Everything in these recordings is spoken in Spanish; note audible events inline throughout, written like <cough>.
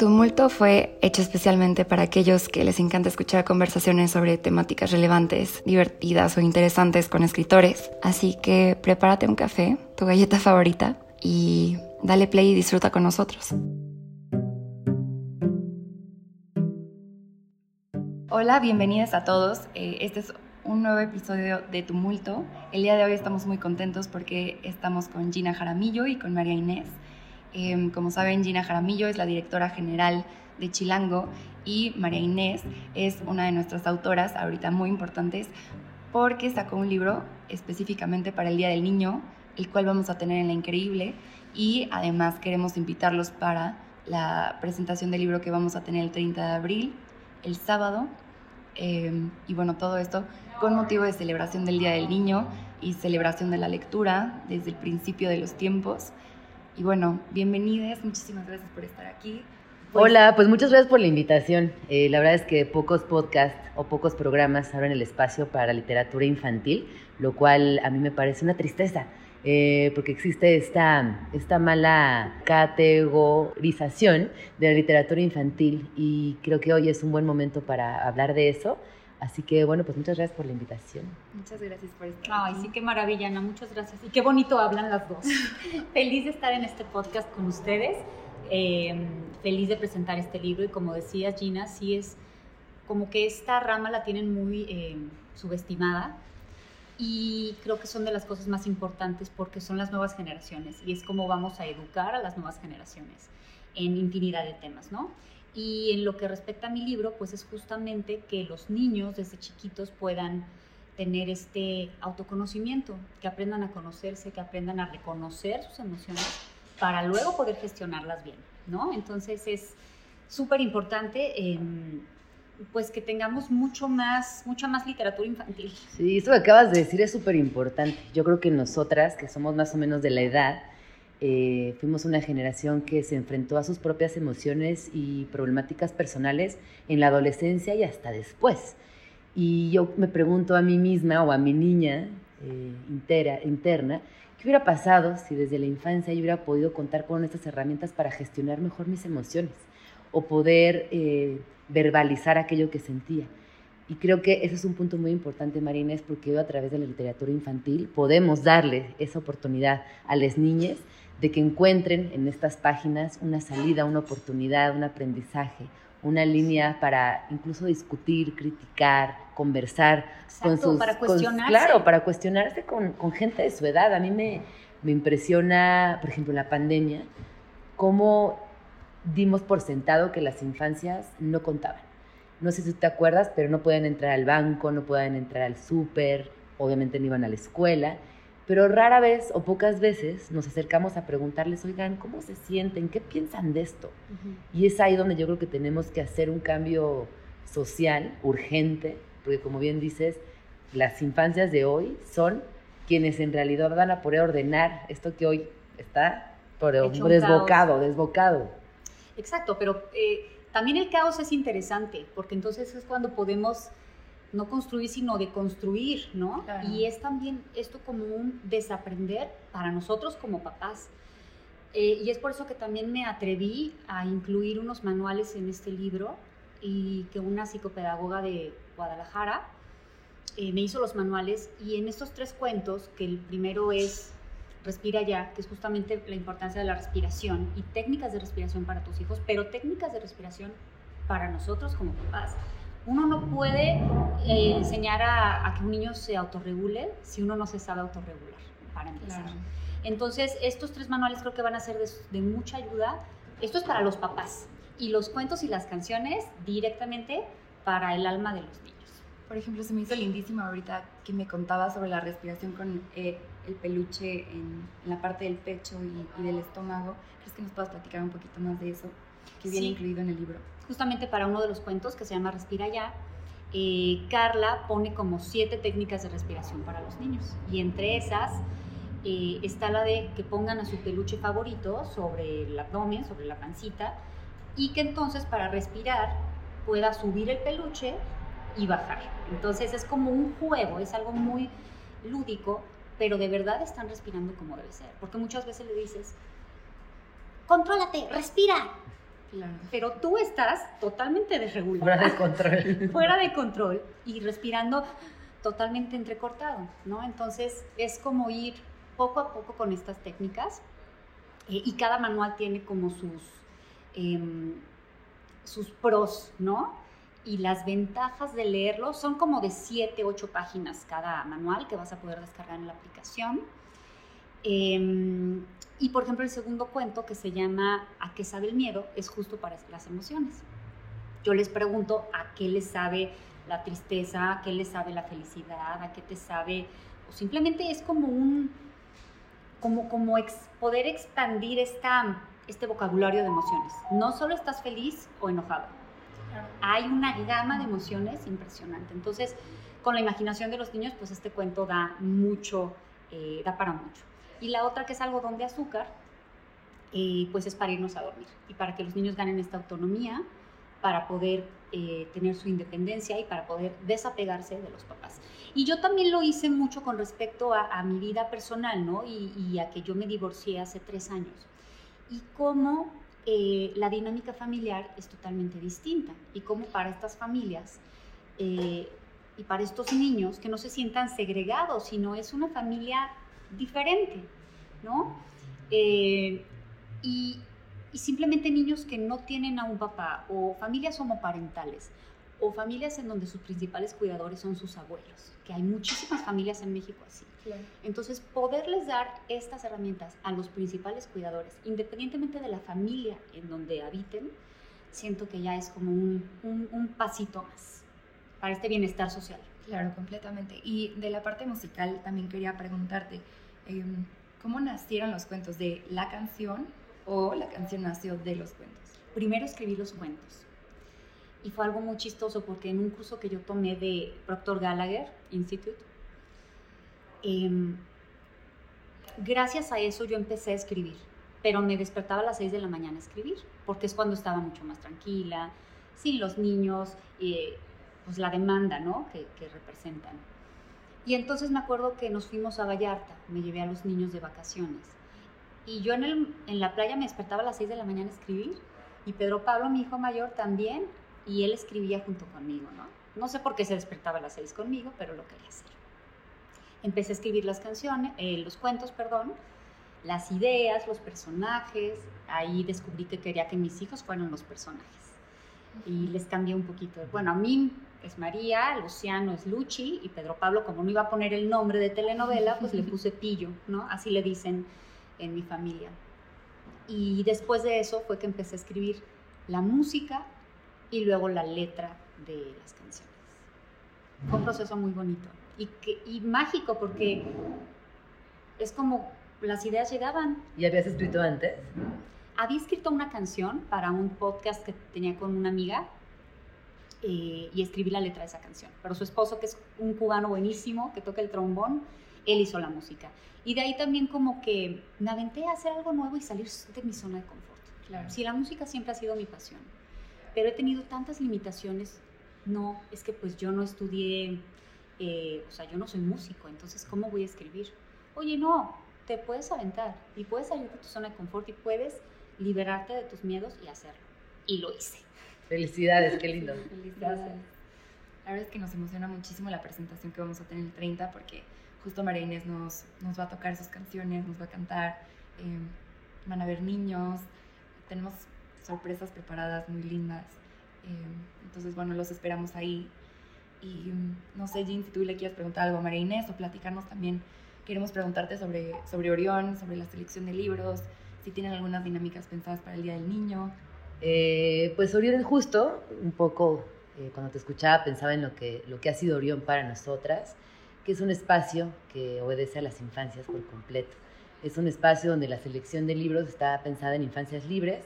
Tumulto fue hecho especialmente para aquellos que les encanta escuchar conversaciones sobre temáticas relevantes, divertidas o interesantes con escritores. Así que prepárate un café, tu galleta <laughs> favorita y dale play y disfruta con nosotros. Hola, bienvenidos a todos. Eh, este es un nuevo episodio de Tumulto. El día de hoy estamos muy contentos porque estamos con Gina Jaramillo y con María Inés. Em, como saben, Gina Jaramillo es la directora general de Chilango y María Inés es una de nuestras autoras ahorita muy importantes porque sacó un libro específicamente para el Día del Niño, el cual vamos a tener en La Increíble y además queremos invitarlos para la presentación del libro que vamos a tener el 30 de abril, el sábado. Em, y bueno, todo esto con motivo de celebración del Día del Niño y celebración de la lectura desde el principio de los tiempos. Y bueno, bienvenidas, muchísimas gracias por estar aquí. Pues Hola, pues muchas gracias por la invitación. Eh, la verdad es que pocos podcasts o pocos programas abren el espacio para literatura infantil, lo cual a mí me parece una tristeza. Eh, porque existe esta, esta mala categorización de la literatura infantil y creo que hoy es un buen momento para hablar de eso Así que bueno, pues muchas gracias por la invitación. Muchas gracias por estar. Ay, sí, qué maravilla, Ana, muchas gracias. Y qué bonito hablan las dos. <laughs> feliz de estar en este podcast con ustedes, em, feliz de presentar este libro y como decía Gina, sí es como que esta rama la tienen muy em, subestimada y creo que son de las cosas más importantes porque son las nuevas generaciones y es como vamos a educar a las nuevas generaciones en infinidad de temas, ¿no? Y en lo que respecta a mi libro, pues es justamente que los niños desde chiquitos puedan tener este autoconocimiento, que aprendan a conocerse, que aprendan a reconocer sus emociones para luego poder gestionarlas bien, ¿no? Entonces es súper importante em, pues que tengamos mucho más, mucha más literatura infantil. Sí, eso que acabas de decir es súper importante. Yo creo que nosotras, que somos más o menos de la edad, eh, fuimos una generación que se enfrentó a sus propias emociones y problemáticas personales en la adolescencia y hasta después. Y yo me pregunto a mí misma o a mi niña eh, interna, ¿qué hubiera pasado si desde la infancia yo hubiera podido contar con estas herramientas para gestionar mejor mis emociones o poder eh, verbalizar aquello que sentía? Y creo que ese es un punto muy importante, Marines, porque hoy a través de la literatura infantil podemos darle esa oportunidad a las niñas de que encuentren en estas páginas una salida, una oportunidad, un aprendizaje, una línea para incluso discutir, criticar, conversar con sus... para cuestionarse. claro, para cuestionarse con, con, gente de su edad. A mí me, me impresiona, por ejemplo, la pandemia, cómo dimos por sentado que las infancias no contaban. No sé si te acuerdas, pero no pueden entrar al banco, no pueden entrar al súper, obviamente no iban a la escuela pero rara vez o pocas veces nos acercamos a preguntarles, oigan, ¿cómo se sienten? ¿Qué piensan de esto? Y es ahí donde yo creo que tenemos que hacer un cambio social urgente, porque como bien dices, las infancias de hoy son quienes en realidad van a poder ordenar esto que hoy está por desbocado, desbocado. Exacto, pero eh, también el caos es interesante, porque entonces es cuando podemos no construir, sino de construir, ¿no? Y es también esto como un desaprender para nosotros como papás. Eh, y es por eso que también me atreví a incluir unos manuales en este libro y que una psicopedagoga de Guadalajara eh, me hizo los manuales y en estos tres cuentos, que el primero es Respira ya, que es justamente la importancia de la respiración y técnicas de respiración para tus hijos, pero técnicas de respiración para nosotros como papás uno no puede eh, enseñar a, que un niño se autorregule si uno no se sabe autorregular, para empezar. Entonces, estos tres manuales creo que van a ser de, mucha ayuda. Esto es para los papás y los cuentos y las canciones directamente para el alma de los niños. Por ejemplo, se me hizo lindísimo ahorita que me contaba sobre la respiración con eh, el peluche en, la parte del pecho y, del estómago. ¿Crees que nos puedas platicar un poquito más de eso que viene incluido en el libro? justamente para uno de los cuentos que se llama Respira ya, eh, Carla pone como siete técnicas de respiración para los niños. Y entre esas eh, está la de que pongan a su peluche favorito sobre el abdomen, sobre la pancita, y que entonces para respirar pueda subir el peluche y bajar. Entonces es como un juego, es algo muy lúdico, pero de verdad están respirando como debe ser. Porque muchas veces le dices, contrólate, respira, Pero tú estás totalmente desregulado. Fuera de control. <laughs> fuera de control y respirando totalmente entrecortado, ¿no? Entonces es como ir poco a poco con estas técnicas eh, y cada manual tiene como sus, em, sus pros, ¿no? Y las ventajas de leerlo son como de 7, 8 páginas cada manual que vas a poder descargar en la aplicación. Em, y por ejemplo, el segundo cuento que se llama ¿A qué sabe el miedo? es justo para las emociones. Yo les pregunto a qué les sabe la tristeza, a qué les sabe la felicidad, a qué te sabe, o simplemente es como un, como, como poder expandir esta, este vocabulario de emociones. No solo estás feliz o enojado, hay una gama de emociones impresionante. Entonces, con la imaginación de los niños, pues este cuento da mucho, eh, da para mucho. Y la otra que es algodón de azúcar, eh, pues es para irnos a dormir y para que los niños ganen esta autonomía, para poder eh, tener su independencia y para poder desapegarse de los papás. Y yo también lo hice mucho con respecto a, mi vida personal, ¿no? Y, a que yo me divorcié hace tres años. Y cómo eh, la dinámica familiar es totalmente distinta. Y cómo para estas familias y para estos niños que no se sientan segregados, sino es una familia diferente, ¿no? Eh, y, simplemente niños que no tienen a un papá, o familias homoparentales, o familias en donde sus principales cuidadores son sus abuelos, que hay muchísimas familias en México así. Entonces, poderles dar estas herramientas a los principales cuidadores, independientemente de la familia en donde habiten, siento que ya es como un, un pasito más para este bienestar social. Claro, completamente. Y de la parte musical también quería preguntarte, em, ¿cómo nacieron los cuentos? ¿De la canción o la canción nació de los cuentos? Primero escribí los cuentos. Y fue algo muy chistoso porque en un curso que yo tomé de Proctor Gallagher Institute, em, gracias a eso yo empecé a escribir. Pero me despertaba a las 6 de la mañana a escribir, porque es cuando estaba mucho más tranquila, sin los niños. Eh, pues la demanda, ¿no? Que, representan. Y entonces me acuerdo que nos fuimos a Vallarta, me llevé a los niños de vacaciones. Y yo en, el, en la playa me despertaba a las 6 de la mañana a escribir. Y Pedro Pablo, mi hijo mayor, también. Y él escribía junto conmigo, ¿no? No sé por qué se despertaba a las 6 conmigo, pero lo quería hacer. Empecé a escribir las canciones, eh, los cuentos, perdón, las ideas, los personajes. Ahí descubrí que quería que mis hijos fueran los personajes. Y les cambié un poquito. Bueno, a mí es María, Luciano es Luchi y Pedro Pablo, como no iba a poner el nombre de telenovela, pues le puse Pillo, ¿no? Así le dicen en mi familia. Y después de eso fue que empecé a escribir la música y luego la letra de las canciones. Fue un proceso muy bonito y, que, y mágico porque es como las ideas llegaban. ¿Y habías escrito antes? Había escrito una canción para un podcast que tenía con una amiga eh, y escribí la letra de esa canción. Pero su esposo, que es un cubano buenísimo, que toca el trombón, él hizo la música. Y de ahí también como que me aventé a hacer algo nuevo y salir de mi zona de confort. Claro. Sí, la música siempre ha sido mi pasión, pero he tenido tantas limitaciones. No, es que pues yo no estudié, eh, o sea, yo no soy músico, entonces ¿cómo voy a escribir? Oye, no, te puedes aventar y puedes salir de tu zona de confort y puedes liberarte de tus miedos y hacerlo. Y lo hice. Felicidades, qué lindo. Felicidades. La verdad es que nos emociona muchísimo la presentación que vamos a tener el 30 porque justo María Inés nos, nos va a tocar sus canciones, nos va a cantar, em, van a ver niños, tenemos sorpresas preparadas muy lindas. Em, entonces, bueno, los esperamos ahí. Y no sé, Jean, si tú le quieres preguntar algo a María Inés o platicarnos también, queremos preguntarte sobre, sobre Orión, sobre la selección de libros, si tienen algunas dinámicas pensadas para el Día del Niño. Eh, pues Orión justo, un poco eh, cuando te escuchaba pensaba en lo que, lo que ha sido Orión para nosotras, que es un espacio que obedece a las infancias por completo. Es un espacio donde la selección de libros está pensada en infancias libres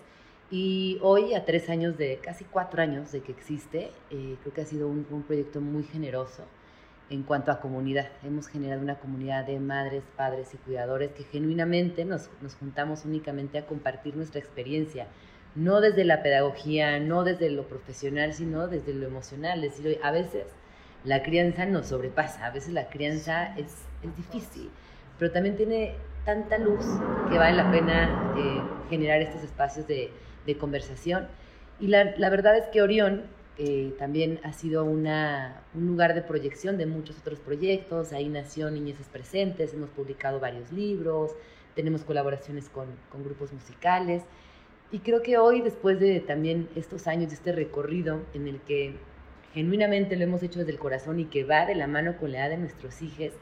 y hoy, a tres años de, casi cuatro años de que existe, eh, creo que ha sido un, un, proyecto muy generoso en cuanto a comunidad. Hemos generado una comunidad de madres, padres y cuidadores que genuinamente nos, nos juntamos únicamente a compartir nuestra experiencia, no desde la pedagogía, no desde lo profesional, sino desde lo emocional. Decir, a veces la crianza nos sobrepasa, a veces la crianza es, es difícil, pero también tiene tanta luz que vale la pena eh, generar estos espacios de, de conversación. Y la, la verdad es que Orión eh, también ha sido una, un lugar de proyección de muchos otros proyectos. Ahí nació Niñeces Presentes, hemos publicado varios libros, tenemos colaboraciones con, con, grupos musicales. Y creo que hoy, después de también estos años, de este recorrido en el que genuinamente lo hemos hecho desde el corazón y que va de la mano con la edad de nuestros hijos,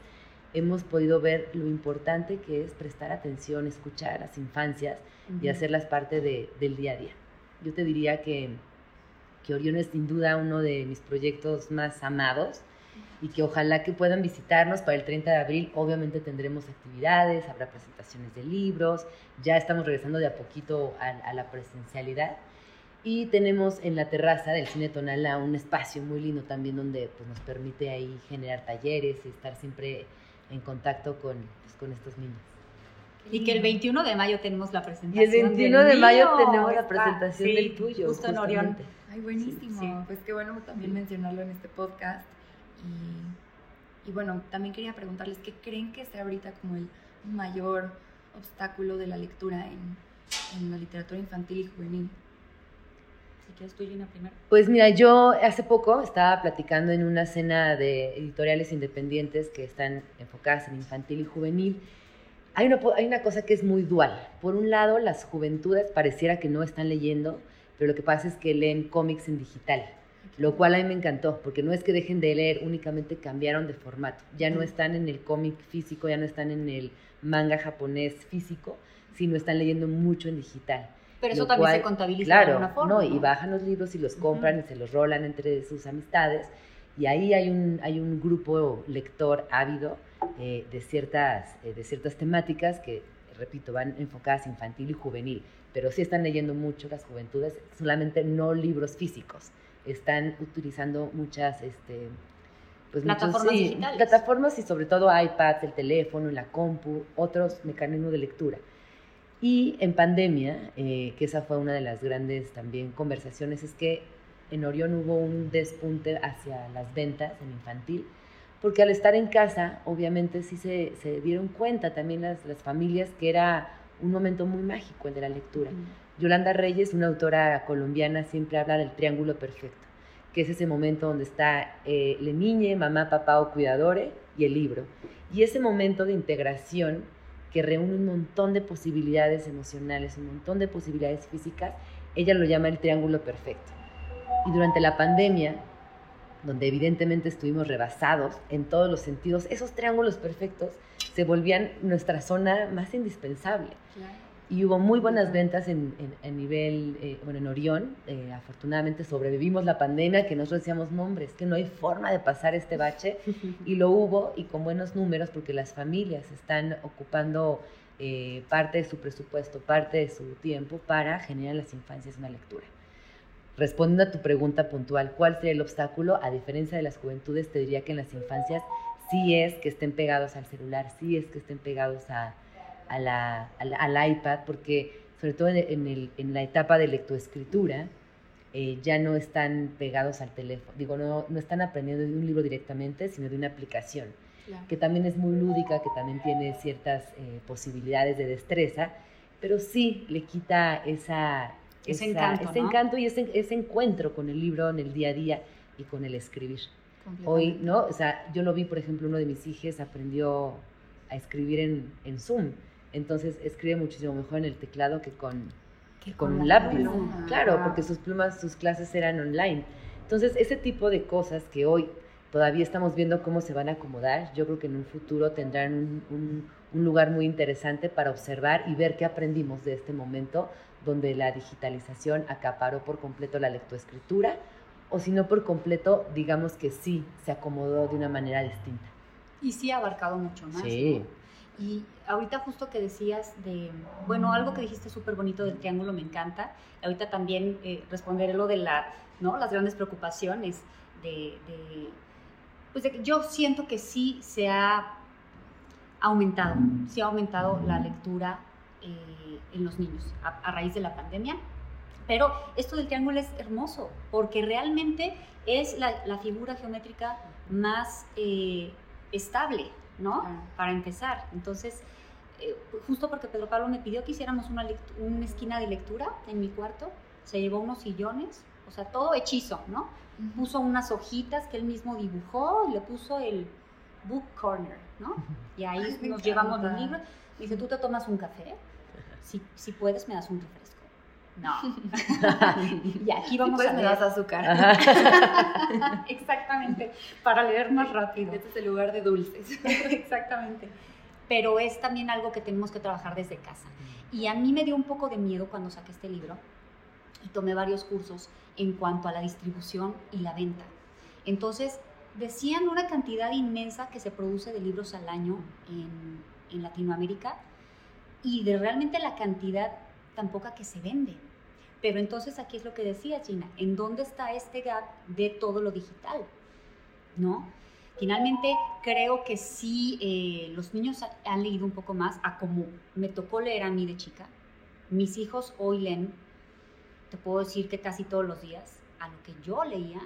hemos podido ver lo importante que es prestar atención, escuchar a las infancias y hacerlas parte de, del día a día. Yo te diría que que Orión es sin duda uno de mis proyectos más amados y que ojalá que puedan visitarnos para el 30 de abril. Obviamente tendremos actividades, habrá presentaciones de libros, ya estamos regresando de a poquito a, la presencialidad. Y tenemos en la terraza del Cine Tonala un espacio muy lindo también donde pues, nos permite ahí generar talleres y estar siempre en contacto con, pues, con estos niños. Y que el 21 de mayo tenemos la presentación. Y el 21 de mayo tenemos la presentación del tuyo. Justo en Orión. Ay, buenísimo. Pues qué bueno también mencionarlo en este podcast. Y, bueno, también quería preguntarles qué creen que sea ahorita como el mayor obstáculo de la lectura en, en la literatura infantil y juvenil. Si quieres tú, Gina, primero. Pues mira, yo hace poco estaba platicando en una cena de editoriales independientes que están enfocadas en infantil y juvenil. Hay una, hay una cosa que es muy dual. Por un lado, las juventudes pareciera que no están leyendo, pero lo que pasa es que leen cómics en digital, lo cual a mí me encantó, porque no es que dejen de leer, únicamente cambiaron de formato. Ya no están en el cómic físico, ya no están en el manga japonés físico, sino están leyendo mucho en digital. Pero eso también se contabiliza claro, de alguna forma. No, y bajan los libros y los compran y se los rolan entre sus amistades. Y ahí hay un, hay un grupo lector ávido eh, de, ciertas, eh, de ciertas temáticas que, repito, van enfocadas infantil y juvenil pero sí están leyendo mucho las juventudes, solamente no libros físicos. Están utilizando muchas este, pues plataformas digitales. Plataformas y sobre todo iPads, el teléfono, la compu, otros mecanismos de lectura. Y en pandemia, eh, que esa fue una de las grandes también conversaciones, es que en Orión hubo un despunte hacia las ventas en infantil, porque al estar en casa, obviamente sí se, se dieron cuenta también las, las familias que era un momento muy mágico el de la lectura. Yolanda Reyes, una autora colombiana, siempre habla del triángulo perfecto, que es ese momento donde está eh, le niñe, mamá, papá o cuidadore y el libro. Y ese momento de integración que reúne un montón de posibilidades emocionales, un montón de posibilidades físicas, ella lo llama el triángulo perfecto. Y durante la pandemia, donde evidentemente estuvimos rebasados en todos los sentidos, esos triángulos perfectos se volvían nuestra zona más indispensable. Y hubo muy buenas ventas en, en, nivel, eh, bueno, en Orión. Eh, afortunadamente sobrevivimos la pandemia, que nosotros decíamos, nombres, que no hay forma de pasar este bache. <laughs> y lo hubo, y con buenos números, porque las familias están ocupando eh, parte de su presupuesto, parte de su tiempo para generar en las infancias una lectura. Respondiendo a tu pregunta puntual, ¿cuál sería el obstáculo? A diferencia de las juventudes, te diría que en las infancias sí es que estén pegados al celular, sí es que estén pegados a, la, al iPad, porque sobre todo en, el, en la etapa de lectoescritura, eh, ya no están pegados al teléfono, digo, no, no están aprendiendo de un libro directamente, sino de una aplicación, que también es muy lúdica, que también tiene ciertas eh, posibilidades de destreza, pero sí le quita esa, ese encanto, ese encanto y ese, ese encuentro con el libro en el día a día y con el escribir. Hoy, ¿no? O sea, yo lo vi, por ejemplo, uno de mis hijos aprendió a escribir en, en Zoom. Entonces escribe muchísimo mejor en el teclado que con, con un lápiz. Claro, porque sus plumas, sus clases eran online. Entonces, ese tipo de cosas que hoy todavía estamos viendo cómo se van a acomodar, yo creo que en un futuro tendrán un, un lugar muy interesante para observar y ver qué aprendimos de este momento donde la digitalización acaparó por completo la lectoescritura, o si no por completo, digamos que sí se acomodó de una manera distinta. Y sí ha abarcado mucho más. Sí. Y ahorita justo que decías de, bueno, algo que dijiste súper bonito del triángulo me encanta. Ahorita también eh, lo de la, las grandes preocupaciones de, pues de que yo siento que sí se ha aumentado, sí ha aumentado la lectura eh, en los niños a, raíz de la pandemia. Pero esto del triángulo es hermoso porque realmente es la, figura geométrica más eh, estable, ¿no? Para empezar. Entonces, eh, justo porque Pedro Pablo me pidió que hiciéramos una, una esquina de lectura en mi cuarto, se llevó unos sillones, o sea, todo hechizo, ¿no? Puso unas hojitas que él mismo dibujó y le puso el book corner, ¿no? Y ahí nos llevamos los libros. Dice, tú te tomas un café, si, si puedes me das un refresco. No. <laughs> y aquí vamos si a me das azúcar. <laughs> Exactamente, para leer más rápido. Este es el lugar de dulces. <laughs> Exactamente. Pero es también algo que tenemos que trabajar desde casa. Y a mí me dio un poco de miedo cuando saqué este libro y tomé varios cursos en cuanto a la distribución y la venta. Entonces, decían una cantidad inmensa que se produce de libros al año en, en Latinoamérica y de realmente la cantidad tan poca que se vende. Pero entonces aquí es lo que decía Gina, ¿en dónde está este gap de todo lo digital? ¿No? Finalmente creo que sí, eh, los niños han leído un poco más a como me tocó leer a mí de chica. Mis hijos hoy leen, te puedo decir que casi todos los días, a lo que yo leía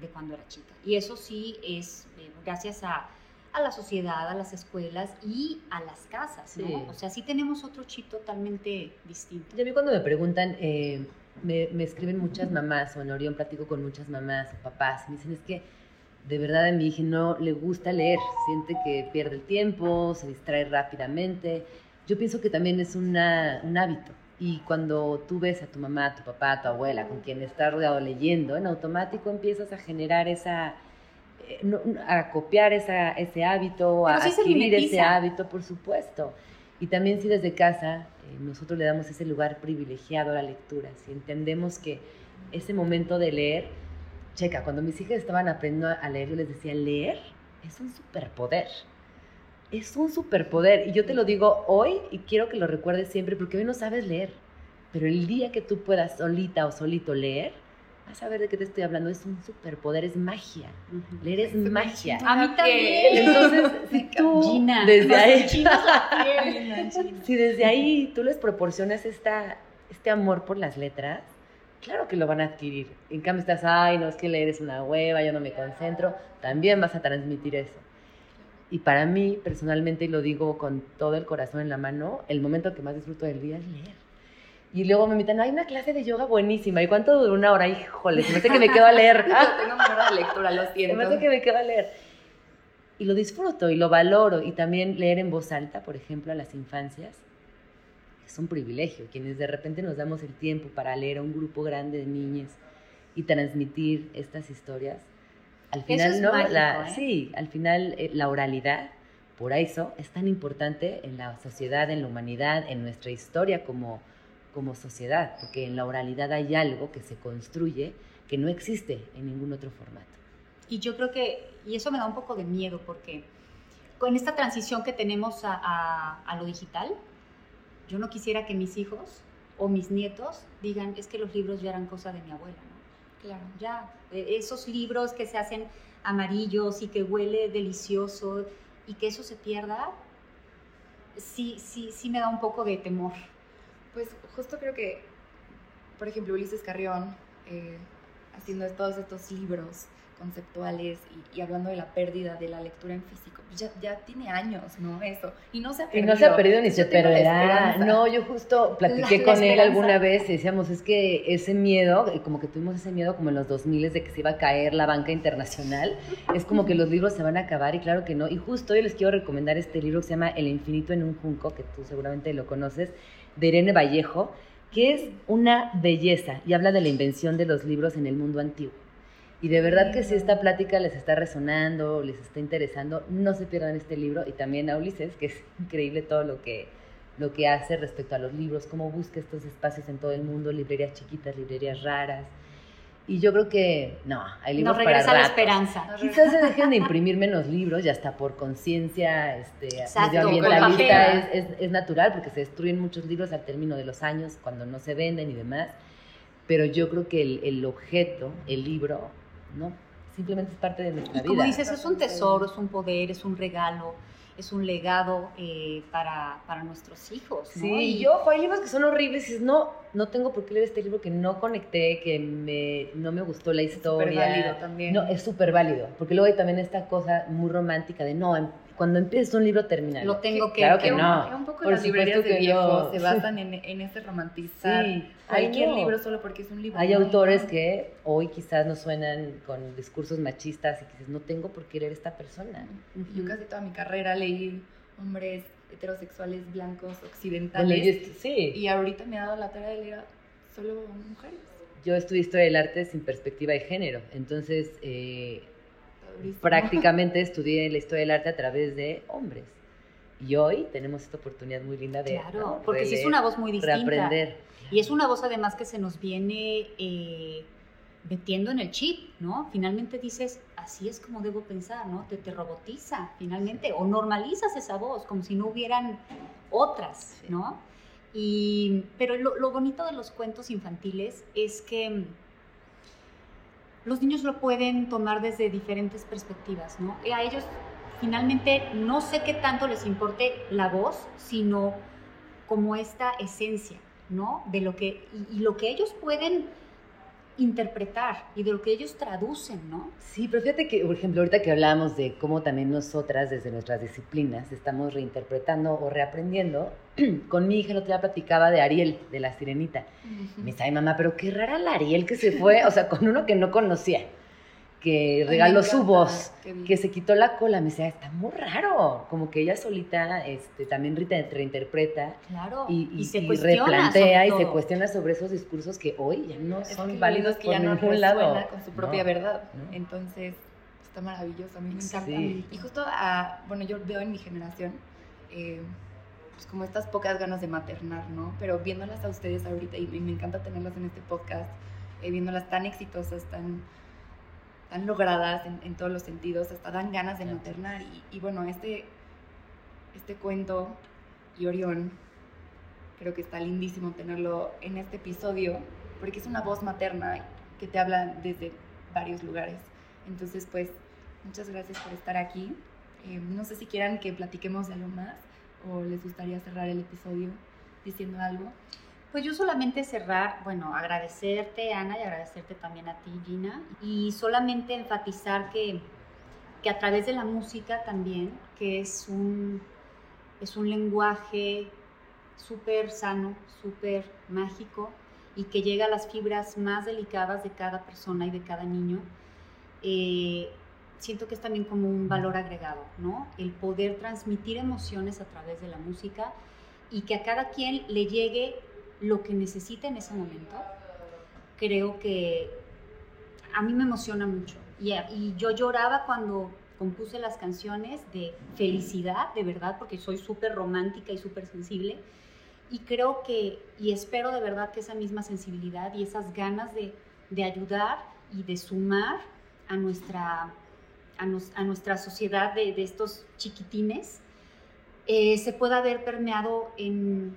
de cuando era chica. Y eso sí es eh, gracias a, a, la sociedad, a las escuelas y a las casas, ¿no? O sea, sí tenemos otro chip totalmente distinto. Y a mí cuando me preguntan, eh, me, me, escriben muchas mamás, o en Orión platico con muchas mamás o papás, y me dicen, es que de verdad a mi hija no le gusta leer, siente que pierde el tiempo, se distrae rápidamente. Yo pienso que también es una, un hábito. Y cuando tú ves a tu mamá, a tu papá, a tu abuela, con quien estás rodeado leyendo, en automático empiezas a generar esa, a copiar esa, ese hábito, a adquirir ese hábito, por supuesto. Y también si desde casa eh, nosotros le damos ese lugar privilegiado a la lectura, si entendemos que ese momento de leer, checa, cuando mis hijas estaban aprendiendo a leer, yo les decía, leer es un superpoder. Es un superpoder. Y yo te lo digo hoy y quiero que lo recuerdes siempre porque hoy no sabes leer. Pero el día que tú puedas solita o solito leer, vas a ver de qué te estoy hablando. Es un superpoder, es magia. Leer es magia. A mí también. Entonces, si tú Gina, desde ahí, <laughs> si desde ahí tú les proporcionas esta, este amor por las letras, claro que lo van a adquirir. En cambio estás, ay, no, es que leer es una hueva, yo no me concentro, también vas a transmitir eso. Y para mí, personalmente, y lo digo con todo el corazón en la mano, el momento que más disfruto del día es leer. Y luego me invitan, hay una clase de yoga buenísima. ¿Y cuánto dura una hora? Híjole, se me hace que me quedo a leer. <laughs> Tengo una hora de lectura, lo siento. Se me hace que me quedo a leer. Y lo disfruto y lo valoro. Y también leer en voz alta, por ejemplo, a las infancias, es un privilegio. Quienes de repente nos damos el tiempo para leer a un grupo grande de niñas y transmitir estas historias, al final, eso es ¿no? Mágico, la, ¿eh? Sí, al final eh, la oralidad, por eso, es tan importante en la sociedad, en la humanidad, en nuestra historia como, como sociedad, porque en la oralidad hay algo que se construye que no existe en ningún otro formato. Y yo creo que, y eso me da un poco de miedo, porque con esta transición que tenemos a, a, a lo digital, yo no quisiera que mis hijos o mis nietos digan, es que los libros ya eran cosa de mi abuela, ¿no? Claro. Ya, esos libros que se hacen amarillos y que huele delicioso y que eso se pierda, sí, sí, sí me da un poco de temor. Pues justo creo que, por ejemplo, Ulises Carrión, eh, haciendo todos estos libros conceptuales y, y, hablando de la pérdida de la lectura en físico, pues ya, ya, tiene años, ¿no? Eso. Y no se ha perdido. Y no se ha perdido ni se perderá. No, yo justo platiqué la, con la él alguna vez y decíamos, es que ese miedo, como que tuvimos ese miedo como en los 2000 de que se iba a caer la banca internacional, es como que los libros se van a acabar y claro que no. Y justo hoy les quiero recomendar este libro que se llama El infinito en un junco, que tú seguramente lo conoces, de Irene Vallejo, que es una belleza y habla de la invención de los libros en el mundo antiguo. Y de verdad que si esta plática les está resonando, les está interesando, no se pierdan este libro y también a Ulises, que es increíble todo lo que, lo que hace respecto a los libros, cómo busca estos espacios en todo el mundo, librerías chiquitas, librerías raras. Y yo creo que, no, hay libros Nos regresa para la esperanza. Quizás se dejen de imprimir menos libros y hasta por conciencia este, Exacto, medioambientalista es, es, es natural porque se destruyen muchos libros al término de los años cuando no se venden y demás. Pero yo creo que el, el objeto, el libro, no, simplemente es parte de nuestra y como vida. dices, es un tesoro, es un poder, es un regalo, es un legado eh, para, para, nuestros hijos. ¿no? Sí, y yo, hay libros que son horribles y dices, no, no tengo por qué leer este libro que no conecté, que me, no me gustó la historia. Es válido también. No, es súper válido, porque luego hay también esta cosa muy romántica de, no, cuando empiezas un libro, termina. Lo tengo que... Claro que, un, no. Un poco Por las librerías de que viejo no. se basan en, en ese romantizar Sí. cualquier Ay, no. libro solo porque es un libro. Hay autores que hoy quizás nos suenan con discursos machistas y que dices, no tengo por qué leer esta persona. Yo casi toda mi carrera leí hombres heterosexuales blancos occidentales yo est- sí, y ahorita me ha dado la tarea de leer a solo mujeres. yo estudié historia del arte sin perspectiva de género, entonces eh, durísimo. prácticamente estudié la historia del arte a través de hombres. Y hoy tenemos esta oportunidad muy linda de Claro, ¿no? porque sí es una voz muy distinta. reaprender. Y es una voz además que se nos viene eh, metiendo en el chip, ¿no? Finalmente dices, así es como debo pensar, ¿no? Te, te robotiza finalmente, o normalizas esa voz, como si no hubieran otras, Sí. ¿no? Y, pero lo, lo bonito de los cuentos infantiles es que los niños lo pueden tomar desde diferentes perspectivas, ¿no? Y a ellos finalmente no sé qué tanto les importe la voz, sino como esta esencia, ¿no? De lo que, y, y lo que ellos pueden interpretar y de lo que ellos traducen, ¿no? Sí, pero fíjate que, por ejemplo, ahorita que hablábamos de cómo también nosotras, desde nuestras disciplinas, estamos reinterpretando o reaprendiendo, <clears throat> con mi hija el otro día platicaba de Ariel, de la sirenita. Me dice, ay mamá, pero qué rara la Ariel que se fue, o sea, con uno que no conocía, que regaló su voz, que se quitó la cola. Me decía, está muy raro, como que ella solita este, también re- reinterpreta Claro. y, y- se y replantea y se cuestiona sobre esos discursos que hoy ya no Es son válidos que por ya no ningún lado. con su propia No, verdad. no. Entonces, está maravilloso, a mí me encanta. Y justo, a, bueno, yo veo en mi generación, eh, pues como estas pocas ganas de maternar, ¿no? Pero viéndolas a ustedes ahorita, y, y me encanta tenerlas en este podcast, eh, viéndolas tan exitosas, tan, tan logradas en, en todos los sentidos, hasta dan ganas de maternar. Y, y bueno, este, este cuento y Orión, creo que está lindísimo tenerlo en este episodio, porque es una voz materna que te habla desde varios lugares. Entonces, pues, muchas gracias por estar aquí. Eh, no sé si quieran que platiquemos de algo más o les gustaría cerrar el episodio diciendo algo. Pues yo solamente cerrar, bueno, agradecerte, Ana, y agradecerte también a ti, Gina, y solamente enfatizar que, que a través de la música también, que es un, es un lenguaje súper sano, súper mágico, y que llega a las fibras más delicadas de cada persona y de cada niño, eh, siento que es también como un valor agregado, ¿no? El poder transmitir emociones a través de la música y que a cada quien le llegue lo que necesita en ese momento, creo que a mí me emociona mucho. Y, y yo lloraba cuando compuse las canciones de felicidad, de verdad, porque soy súper romántica y súper sensible. Y creo que, y espero de verdad que esa misma sensibilidad y esas ganas de, de ayudar y de sumar a nuestra, a, nos- nuestra sociedad de, estos chiquitines, eh, se pueda ver permeado en,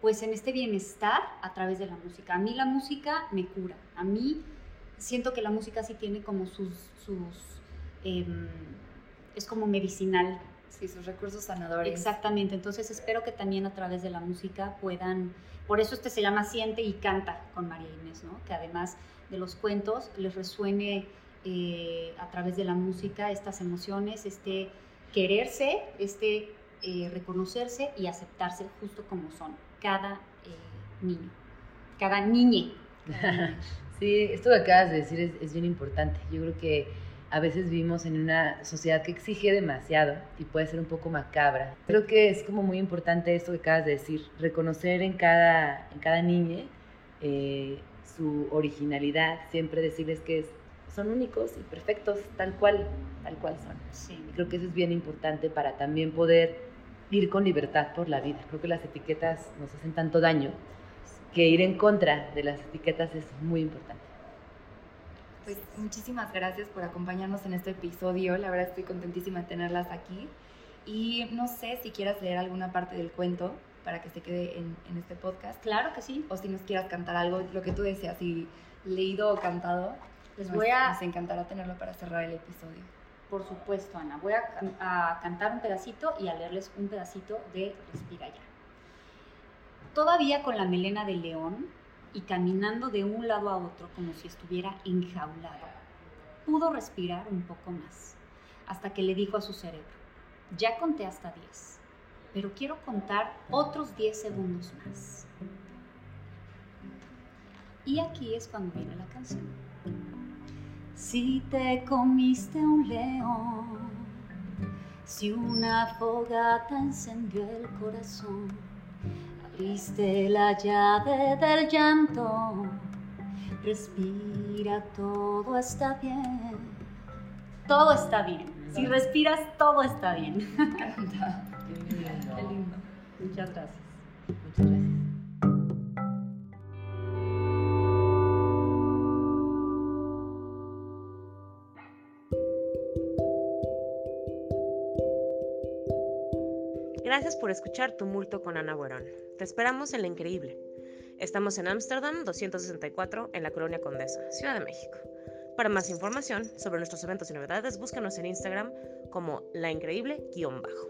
pues en este bienestar a través de la música. A mí la música me cura. A mí siento que la música sí tiene como sus, sus em, es como medicinal. Sí, sus recursos sanadores. Exactamente. Entonces espero que también a través de la música puedan, por eso este se llama Siente y Canta con María Inés, ¿no? Que además de los cuentos les resuene eh, a través de la música estas emociones, este quererse, este eh, reconocerse y aceptarse justo como son, cada eh, niño, cada niñe. <laughs> Sí, esto que acabas de decir es, es bien importante. Yo creo que a veces vivimos en una sociedad que exige demasiado y puede ser un poco macabra. Creo que es como muy importante esto que acabas de decir, reconocer en cada, en cada niña eh, su originalidad, siempre decirles que es- son únicos y perfectos tal cual, tal cual son. Sí. Creo que eso es bien importante para también poder ir con libertad por la vida. Creo que las etiquetas nos hacen tanto daño que ir en contra de las etiquetas es muy importante. Pues muchísimas gracias por acompañarnos en este episodio. La verdad estoy contentísima de tenerlas aquí. Y no sé si quieras leer alguna parte del cuento para que se quede en, en este podcast. Claro que sí. O si nos quieras cantar algo, lo que tú deseas, si leído o cantado. Les nos- voy a- Nos encantará tenerlo para cerrar el episodio. Por supuesto, Ana. Voy a, can- a cantar un pedacito y a leerles un pedacito de Respira ya. Todavía con la melena de león y caminando de un lado a otro como si estuviera enjaulado, pudo respirar un poco más, hasta que le dijo a su cerebro, ya conté hasta 10, pero quiero contar otros 10 segundos más. Y aquí es cuando viene la canción. Si te comiste un león, si una fogata encendió el corazón, abriste la llave del llanto, respira, todo está bien. Todo está bien. Si respiras, todo está bien. <laughs> Qué lindo. Muchas gracias. Muchas gracias. Gracias por escuchar Tumulto con Ana Buerón. Te esperamos en La Increíble. Estamos en Ámsterdam 264 en la Colonia Condesa, Ciudad de México. Para más información sobre nuestros eventos y novedades, búscanos en Instagram como La Increíble-bajo.